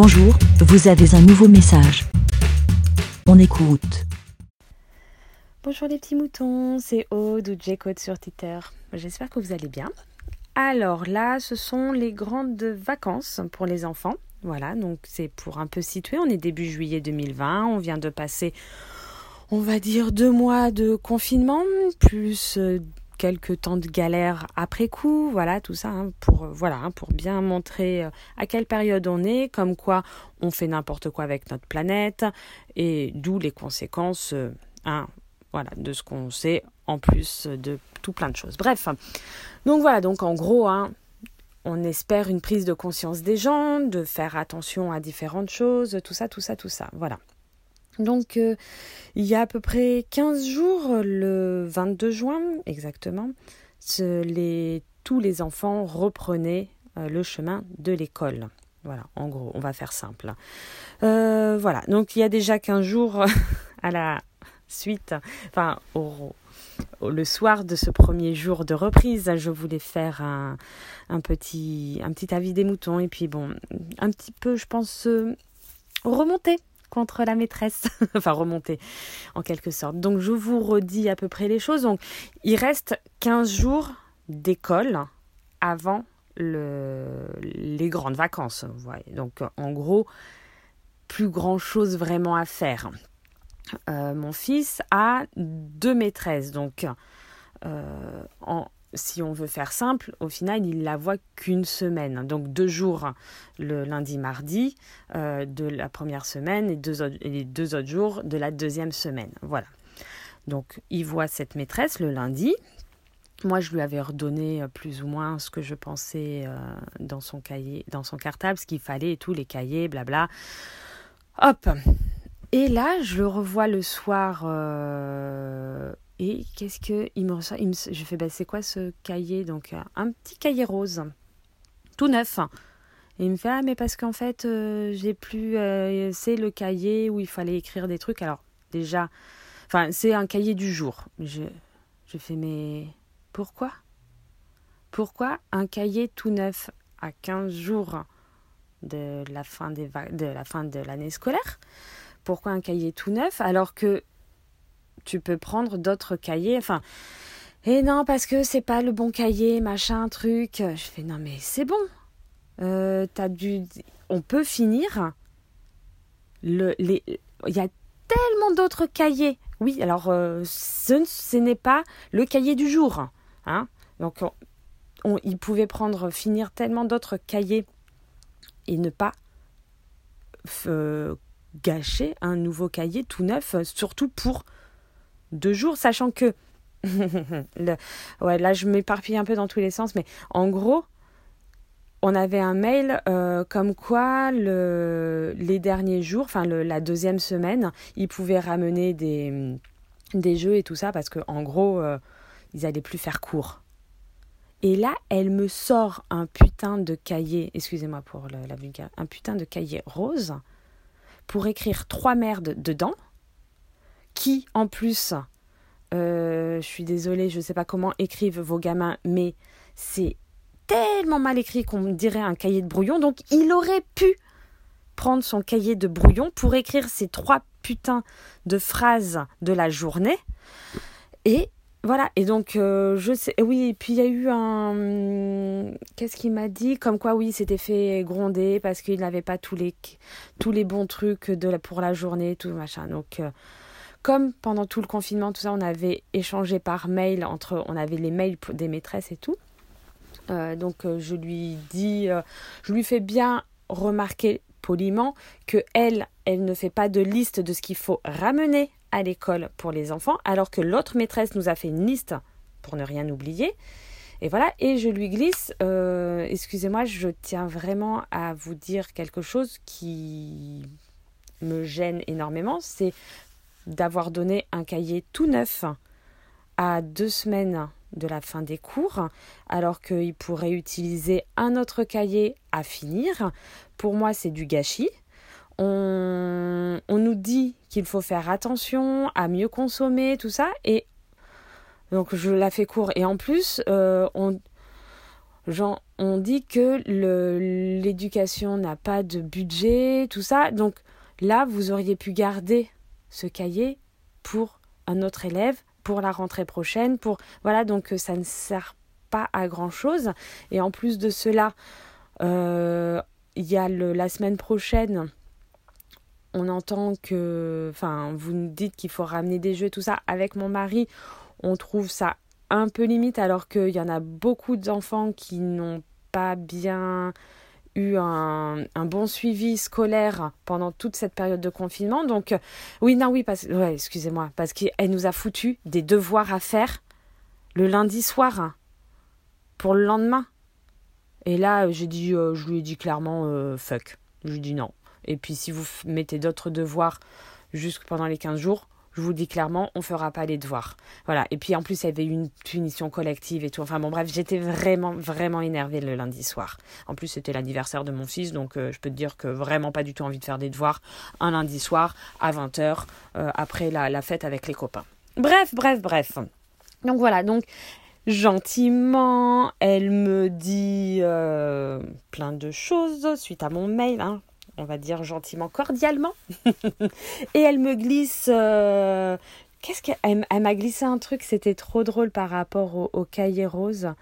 Bonjour, vous avez un nouveau message. On écoute. Bonjour les petits moutons, c'est Aude ou J-Code sur Twitter. J'espère que vous allez bien. Alors là, ce sont les grandes vacances pour les enfants. Voilà, donc c'est pour un peu situer. On est début juillet 2020, on vient de passer, on va dire, deux mois de confinement, plus euh, quelques temps de galère après coup, voilà tout ça hein, pour euh, voilà hein, pour bien montrer euh, à quelle période on est, comme quoi on fait n'importe quoi avec notre planète et d'où les conséquences euh, hein, voilà de ce qu'on sait en plus de tout plein de choses. Bref, donc voilà donc en gros on espère une prise de conscience des gens, de faire attention à différentes choses, tout ça, tout ça, tout ça. Voilà. Donc, euh, il y a à peu près 15 jours, le 22 juin exactement, les, tous les enfants reprenaient euh, le chemin de l'école. Voilà, en gros, on va faire simple. Euh, voilà, donc il y a déjà 15 jours à la suite, enfin, le soir de ce premier jour de reprise, je voulais faire un petit avis des moutons et puis bon, un petit peu, je pense, remonter contre la maîtresse, enfin remonter en quelque sorte. Donc je vous redis à peu près les choses. Donc il reste 15 jours d'école avant le, les grandes vacances. Donc en gros, plus grand chose vraiment à faire. Euh, mon fils a deux maîtresses, donc euh, si on veut faire simple, au final, il la voit qu'une semaine. Donc deux jours le lundi, mardi euh, de la première semaine et, deux autres, les deux autres jours de la deuxième semaine. Voilà. Donc il voit cette maîtresse le lundi. Moi, je lui avais redonné euh, plus ou moins ce que je pensais euh, dans son cahier, dans son cartable, ce qu'il fallait et tout, les cahiers, blabla. Hop. Et là, je le revois le soir et qu'est-ce que il me ressort Je fais bah, c'est quoi ce cahier? Donc euh, un petit cahier rose, tout neuf. Et il me fait ah mais parce qu'en fait euh, j'ai plus euh, c'est le cahier où il fallait écrire des trucs. Alors déjà, enfin c'est un cahier du jour. Je fais mais pourquoi? Pourquoi un cahier tout neuf à 15 jours de la fin de l'année scolaire? Pourquoi un cahier tout neuf? Alors que tu peux prendre d'autres cahiers. Enfin, et non, parce que c'est pas le bon cahier, machin, truc. Je fais, non, mais c'est bon. Euh, dû... On peut finir. Le, les... Il y a tellement d'autres cahiers. Oui, alors euh, ce, n'est pas le cahier du jour. Hein Donc, on, il pouvait prendre, finir tellement d'autres cahiers et ne pas euh, gâcher un nouveau cahier tout neuf, surtout pour deux jours, sachant que ouais, là je m'éparpille un peu dans tous les sens, mais en gros, on avait un mail euh, comme quoi le, les derniers jours, enfin la deuxième semaine, ils pouvaient ramener des, des jeux et tout ça parce que en gros, euh, ils allaient plus faire cours. Et là, elle me sort un putain de cahier, excusez-moi pour la vulgaire, un putain de cahier rose pour écrire trois merdes dedans qui, en plus, euh, je suis désolée, je ne sais pas comment écrivent vos gamins, mais c'est tellement mal écrit qu'on dirait un cahier de brouillon. Donc, il aurait pu prendre son cahier de brouillon pour écrire ces trois putains de phrases de la journée. Et voilà, et donc euh, je sais, oui, et puis il y a eu un, qu'est-ce qu'il m'a dit, comme quoi oui, c'était fait gronder parce qu'il n'avait pas tous les tous les bons trucs de pour la journée, tout machin. Donc euh, comme pendant tout le confinement, tout ça, on avait échangé par mail entre, on avait les mails des maîtresses et tout. Euh, donc euh, je lui dis, euh, je lui fais bien remarquer poliment que elle, elle ne fait pas de liste de ce qu'il faut ramener à l'école pour les enfants, alors que l'autre maîtresse nous a fait une liste pour ne rien oublier. Et voilà, et je lui glisse, excusez-moi, je tiens vraiment à vous dire quelque chose qui me gêne énormément, c'est d'avoir donné un cahier tout neuf à deux semaines de la fin des cours, alors qu'il pourrait utiliser un autre cahier à finir. Pour moi, c'est du gâchis. On, on nous dit qu'il faut faire attention à mieux consommer, tout ça, et donc je la fais court. Et en plus, euh, on, genre, on dit que l'éducation n'a pas de budget, tout ça. Donc là, vous auriez pu garder ce cahier pour un autre élève, pour la rentrée prochaine, pour voilà, donc ça ne sert pas à grand chose. Et en plus de cela, euh, il y a le, la semaine prochaine on entend que, enfin, vous nous dites qu'il faut ramener des jeux, tout ça. Avec mon mari, on trouve ça un peu limite, alors qu'il y en a beaucoup d'enfants qui n'ont pas bien eu un, bon suivi scolaire pendant toute cette période de confinement. Donc, oui, non, oui, parce, ouais, excusez-moi, parce qu'elle nous a foutu des devoirs à faire le lundi soir pour le lendemain. Et là, j'ai dit, euh, je lui ai dit clairement, euh, fuck. Je lui ai dit non. Et puis si vous mettez d'autres devoirs jusque pendant les 15 jours, je vous dis clairement, on fera pas les devoirs. Voilà. Et puis en plus, il y avait une punition collective et tout. Enfin bon, bref, j'étais vraiment, vraiment énervée le lundi soir. En plus, c'était l'anniversaire de mon fils, donc euh, je peux te dire que vraiment pas du tout envie de faire des devoirs un lundi soir à 20h euh, après la, fête avec les copains. Bref, bref, bref. Donc voilà, donc gentiment, elle me dit euh, plein de choses suite à mon mail. Hein on va dire gentiment, cordialement. et elle me glisse. Euh, qu'est-ce qu'elle elle, m'a glissé un truc, c'était trop drôle par rapport au, cahier rose.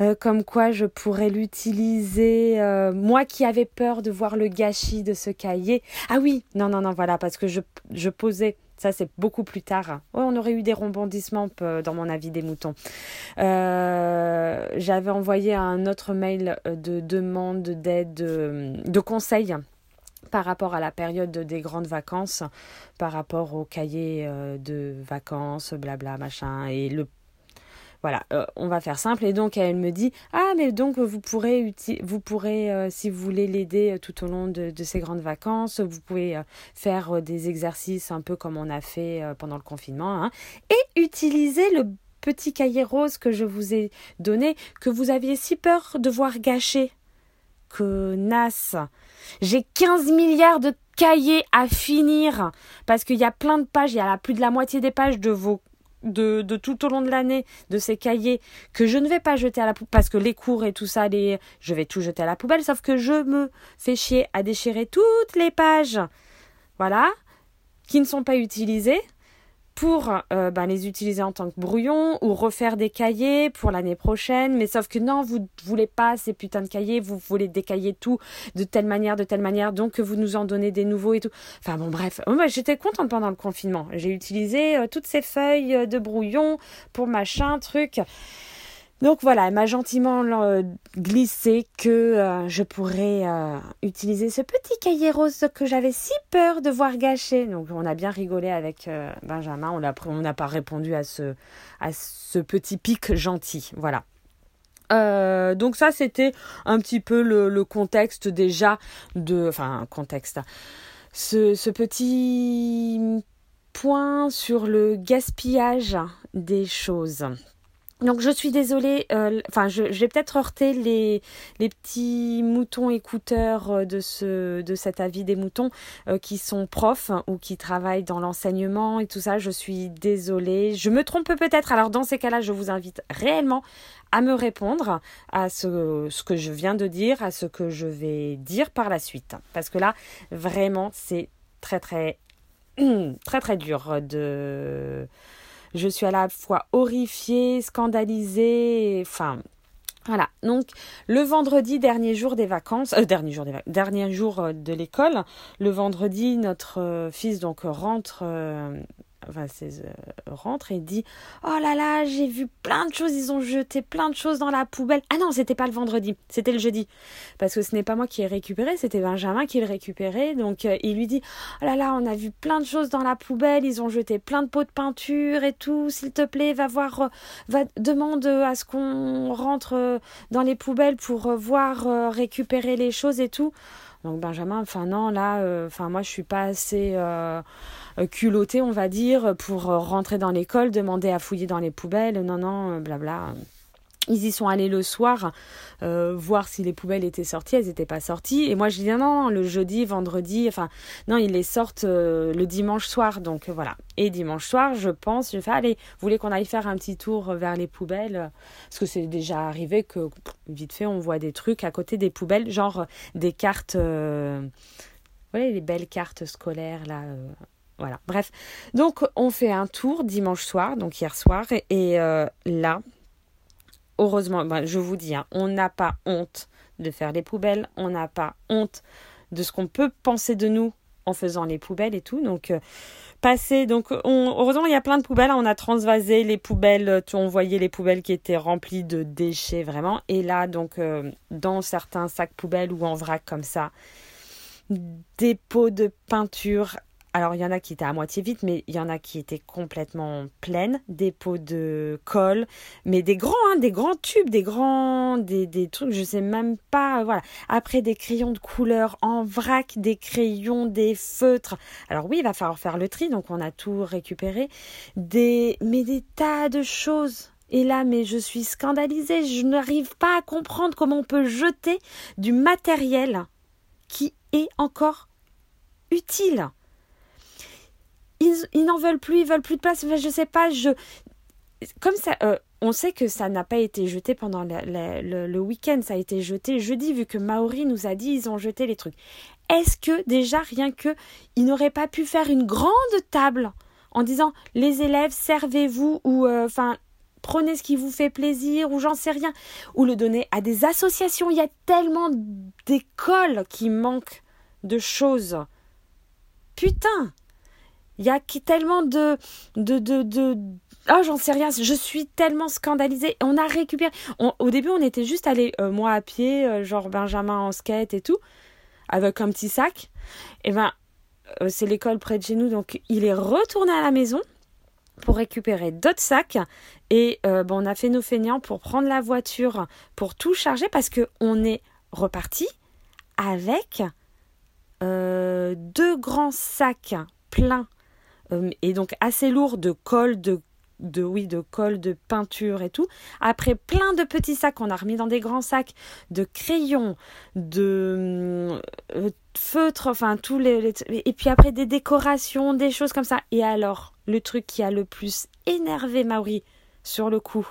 Euh, comme quoi je pourrais l'utiliser, euh, moi qui avais peur de voir le gâchis de ce cahier. Ah oui, non, non, non, voilà, parce que je, je posais ça, c'est beaucoup plus tard. on aurait eu des rebondissements dans mon avis des moutons. Euh, j'avais envoyé un autre mail de demande d'aide, de conseils par rapport à la période des grandes vacances, par rapport au cahier euh, de vacances, blabla, machin, et le voilà, euh, on va faire simple. Et donc, elle me dit Ah, mais donc, vous pourrez, vous pourrez euh, si vous voulez l'aider euh, tout au long de, ces grandes vacances, vous pouvez faire des exercices un peu comme on a fait pendant le confinement, hein, et utiliser le petit cahier rose que je vous ai donné, que vous aviez si peur de voir. Que nas J'ai 15 milliards de cahiers à finir parce qu'il y a plein de pages, il y a plus de la moitié des pages de vos de, tout au long de l'année de ces cahiers que je ne vais pas jeter à la poubelle parce que les cours et tout ça, les, je vais tout jeter à la poubelle, sauf que je me fais chier à déchirer toutes les pages, voilà, qui ne sont pas utilisées pour euh, ben, les utiliser en tant que brouillon ou refaire des cahiers pour l'année prochaine. Mais sauf que non, vous ne voulez pas ces putains de cahiers, vous voulez décailler tout de telle manière, de telle manière, donc vous nous en donnez des nouveaux et tout. Enfin bon, bref, moi j'étais contente pendant le confinement. J'ai utilisé euh, toutes ces feuilles euh, de brouillon pour machin, truc. Donc voilà, elle m'a gentiment euh, glissé que euh, je pourrais euh, utiliser ce petit cahier rose que j'avais si peur de voir gâcher. Donc on a bien rigolé avec Benjamin, on n'a pas répondu à ce, petit pic gentil. Voilà. donc ça c'était un petit peu le, contexte déjà de... Enfin, contexte. Ce petit point sur le gaspillage des choses. Donc je suis désolée, euh, enfin je, vais peut-être heurter les, les petits moutons écouteurs euh, de, ce, de cet avis des moutons euh, qui sont profs ou qui travaillent dans l'enseignement et tout ça. Je suis désolée. Je me trompe peut-être. Alors dans ces cas-là, je vous invite réellement à me répondre à ce, ce que je viens de dire, à ce que je vais dire par la suite. Parce que là, vraiment, c'est très très très très dur de je suis à la fois horrifiée, scandalisée, enfin voilà, donc le vendredi, dernier jour des vacances, euh, dernier jour des dernier jour euh, de l'école, le vendredi, notre euh, fils donc rentre enfin, euh, rentre et dit Oh là là, j'ai vu plein de choses, ils ont jeté plein de choses dans la poubelle. Ah non, c'était pas le vendredi, c'était le jeudi. Parce que ce n'est pas moi qui ai récupéré, c'était Benjamin qui le récupérait. Donc euh, il lui dit Oh là là, on a vu plein de choses dans la poubelle, ils ont jeté plein de pots de peinture et tout. S'il te plaît, va voir, euh, va demande à ce qu'on rentre dans les poubelles pour voir récupérer les choses et tout. Donc Benjamin, enfin non, là, enfin moi je suis pas assez culotté, on va dire, pour euh, rentrer dans l'école, demander à fouiller dans les poubelles, non, non, euh, blabla. ils y sont allés le soir euh, voir si les poubelles étaient sorties, elles n'étaient pas sorties. Et moi je dis non, le jeudi, vendredi, enfin non, ils les sortent euh, le dimanche soir. Donc euh, voilà. Et dimanche soir, je pense, je fais allez, vous voulez qu'on aille faire un petit tour vers les poubelles? Parce que c'est déjà arrivé que vite fait on voit des trucs à côté des poubelles, genre des cartes, voyez les belles cartes scolaires là. Voilà, bref. Donc on fait un tour dimanche soir, donc hier soir, et là, heureusement, ben, je vous dis, hein, on n'a pas honte de faire les poubelles, on n'a pas honte de ce qu'on peut penser de nous en faisant les poubelles et tout. Donc, euh, passer, donc, heureusement, il y a plein de poubelles. Hein. on a transvasé les poubelles, on voyait les poubelles qui étaient remplies de déchets vraiment. Et là, donc, euh, dans certains sacs poubelles ou en vrac comme ça, des pots de peinture alors, il y en a qui étaient à moitié vides, mais il y en a qui étaient complètement pleines, des pots de colle, mais des grands, hein, des grands tubes, des grands, des, des trucs, je sais même pas, voilà. Après, des crayons de couleur en vrac, des crayons, des feutres. Alors oui, il va falloir faire le tri, donc on a tout récupéré. Des, mais des tas de choses. Et là, mais je suis scandalisée, je n'arrive pas à comprendre comment on peut jeter du matériel qui est encore utile ils, n'en veulent plus, ils veulent plus de place. je sais pas, je comme ça, euh, on sait que ça n'a pas été jeté pendant le, week-end, ça a été jeté jeudi, vu que Maori nous a dit ils ont jeté les trucs. Est-ce que déjà rien que ils n'auraient pas pu faire une grande table en disant les élèves servez-vous ou euh, enfin prenez ce qui vous fait plaisir ou j'en sais rien ou le donner à des associations. Il y a tellement d'écoles qui manquent de choses. Putain, il y a tellement de. de, de, Oh, j'en sais rien, je suis tellement scandalisée. On a récupéré. au début, on était juste allé, euh, moi à pied, euh, genre Benjamin en skate et tout, avec un petit sac. Et ben, euh, c'est l'école près de chez nous, donc il est retourné à la maison pour récupérer d'autres sacs. Et bon, on a fait nos feignants pour prendre la voiture, pour tout charger, parce qu'on est reparti avec deux grands sacs pleins et donc assez lourd de colle, de de oui de colle de peinture et tout. Après plein de petits sacs qu'on a remis dans des grands sacs de crayons de euh, feutres enfin tous les, et puis après des décorations des choses comme ça. Et alors le truc qui a le plus énervé Mauri sur le coup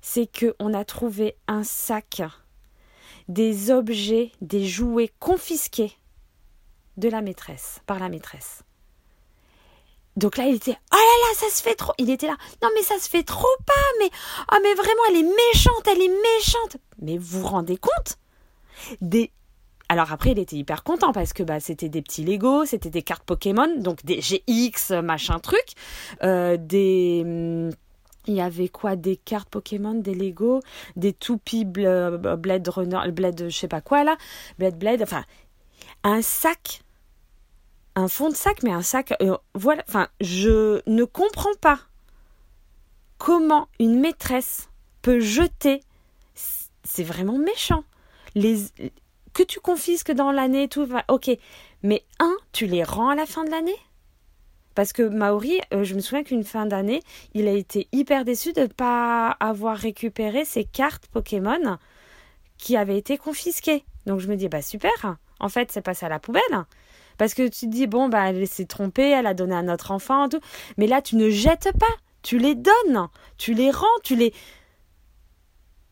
c'est que on a trouvé un sac des objets des jouets confisqués de la maîtresse par la maîtresse donc là, il était oh là là, ça se fait trop. Il était là. Non mais ça se fait trop pas. Mais oh mais vraiment, elle est méchante, elle est méchante. Mais vous vous rendez compte Des alors après, il était hyper content parce que bah c'était des petits Lego, c'était des cartes Pokémon, donc des GX machin truc, euh, des hmm, il y avait quoi Des cartes Pokémon, des Lego, des toupies Blade Runner, Blade je sais pas quoi là, Blade Blade, enfin un sac un fond de sac, mais un sac. Euh, voilà. Enfin, je ne comprends pas comment une maîtresse peut jeter. C'est vraiment méchant. Les que tu confisques dans l'année, tout va. Ok, mais un, tu les rends à la fin de l'année? Parce que Maori, euh, je me souviens qu'une fin d'année, il a été hyper déçu de ne pas avoir récupéré ses cartes Pokémon qui avaient été confisquées. Donc je me dis, bah super, en fait, c'est passé à la poubelle. Parce que tu te dis, bon, bah, elle s'est trompée, elle a donné à notre enfant. Mais là, tu ne jettes pas, tu les donnes, tu les rends, tu les.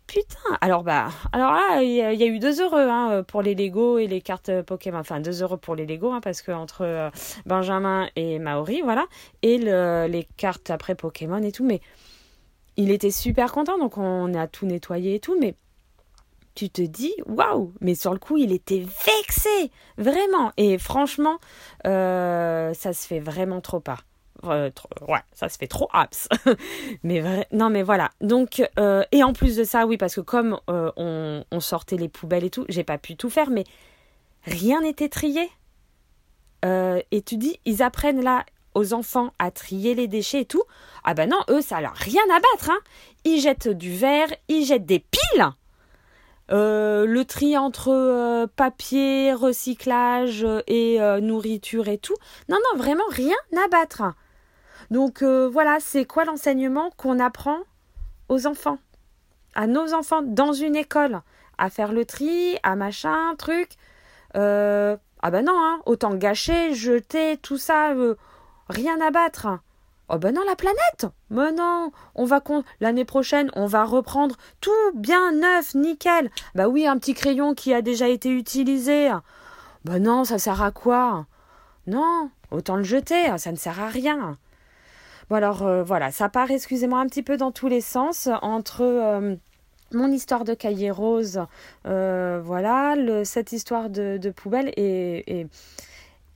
Putain, alors bah, alors là, il y, a eu deux heureux hein, pour les Lego et les cartes Pokémon. Enfin, deux heureux pour les Lego, hein, parce que entre euh, Benjamin et Maori, voilà, et les cartes après Pokémon et tout. Mais il était super content, donc on a tout nettoyé et tout. Mais tu te dis waouh mais sur le coup il était vexé vraiment. Et franchement euh, ça se fait vraiment trop pas. Euh, ouais ça se fait trop abs. Mais vrai, non mais voilà. Donc euh, et en plus de ça oui parce que comme on, sortait les poubelles et tout j'ai pas pu tout faire mais rien n'était trié. Et tu dis ils apprennent là aux enfants à trier les déchets et tout. Ah ben non eux ça leur rien à battre hein. Ils jettent du verre ils jettent des piles euh, le tri entre euh, papier, recyclage euh, et nourriture et tout. Non, non, vraiment rien à battre. Donc voilà, c'est quoi l'enseignement qu'on apprend aux enfants? À nos enfants dans une école à faire le tri, à machin, truc. Ah ben non, hein, autant gâcher, jeter, tout ça, rien à battre. Oh ben non, la planète Mais non, on va l'année prochaine, on va reprendre tout bien neuf, nickel. Bah oui, un petit crayon qui a déjà été utilisé. Ben non, ça sert à quoi? Non, autant le jeter, ça ne sert à rien. Bon alors euh, voilà, ça part, excusez-moi, un petit peu dans tous les sens entre euh, mon histoire de cahier rose, euh, voilà, cette histoire de, poubelle et,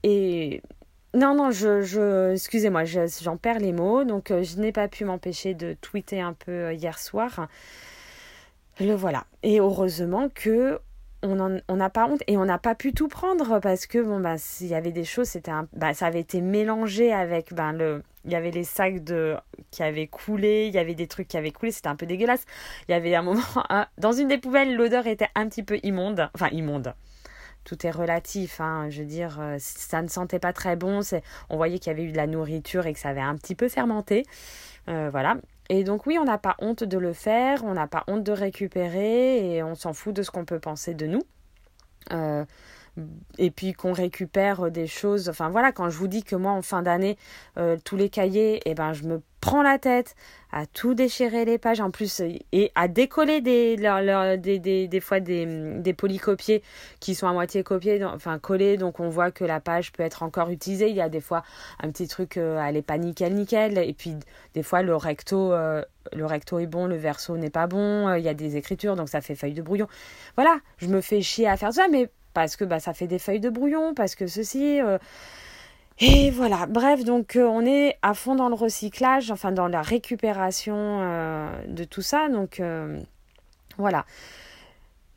et, non, non, je, je excusez-moi, j'en perds les mots, donc je n'ai pas pu m'empêcher de tweeter un peu hier soir. Le voilà. Et heureusement que on n'a pas honte et on n'a pas pu tout prendre parce que bon bah s'il y avait des choses c'était bah, ça avait été mélangé avec ben le il y avait les sacs de qui avaient coulé il y avait des trucs qui avaient coulé c'était un peu dégueulasse il y avait un moment dans une des poubelles l'odeur était un petit peu immonde enfin immonde tout est relatif hein, je veux dire euh, ça ne sentait pas très bon on voyait qu'il y avait eu de la nourriture et que ça avait un petit peu fermenté euh, voilà et donc oui, on n'a pas honte de le faire, on n'a pas honte de récupérer et on s'en fout de ce qu'on peut penser de nous. Euh, et puis qu'on récupère des choses. Enfin voilà, quand je vous dis que moi en fin d'année, tous les cahiers, eh ben je me prends la tête à tout déchirer les pages en plus et à décoller des, fois des, des polycopiés qui sont à moitié copiés, enfin collés, donc on voit que la page peut être encore utilisée. Il y a des fois un petit truc, euh, elle est pas nickel nickel, et puis des fois le recto, euh, le recto est bon, le verso n'est pas bon, il y a des écritures, donc ça fait feuille de brouillon. Voilà, je me fais chier à faire ça, mais parce que bah, ça fait des feuilles de brouillon, parce que ceci. Euh, et voilà, bref, donc euh, on est à fond dans le recyclage, enfin dans la récupération euh, de tout ça. Donc voilà.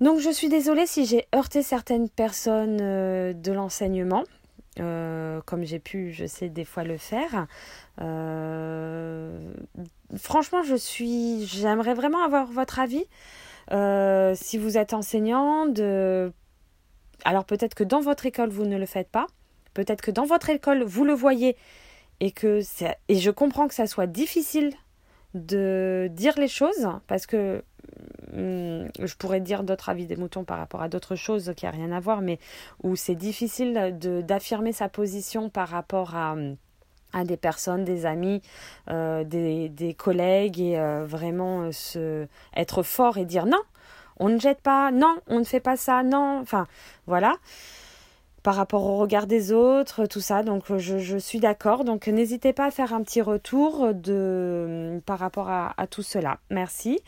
Donc je suis désolée si j'ai heurté certaines personnes de l'enseignement, comme j'ai pu, je sais, des fois le faire. franchement, je suis, j'aimerais vraiment avoir votre avis. si vous êtes enseignant, de alors peut-être que dans votre école, vous ne le faites pas. Peut-être que dans votre école, vous le voyez et que et je comprends que ça soit difficile de dire les choses parce que hmm, je pourrais dire d'autres avis des moutons par rapport à d'autres choses qui n'ont rien à voir, mais où c'est difficile d'affirmer sa position par rapport à, à des personnes, des amis, euh, des, des, collègues et euh, vraiment euh, se, être fort et dire non, on ne jette pas, non, on ne fait pas ça, non, enfin voilà. Par rapport au regard des autres, tout ça, donc je, suis d'accord. Donc n'hésitez pas à faire un petit retour de par rapport à, tout cela. Merci.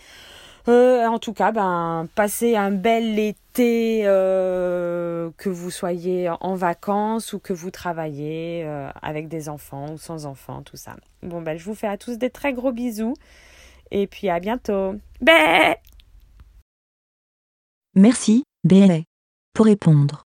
Euh, en tout cas, ben, passez un bel été, euh, que vous soyez en vacances ou que vous travaillez euh, avec des enfants ou sans enfants, tout ça. Bon, ben, je vous fais à tous des très gros bisous et puis à bientôt. Bé Merci, BLA. Pour répondre,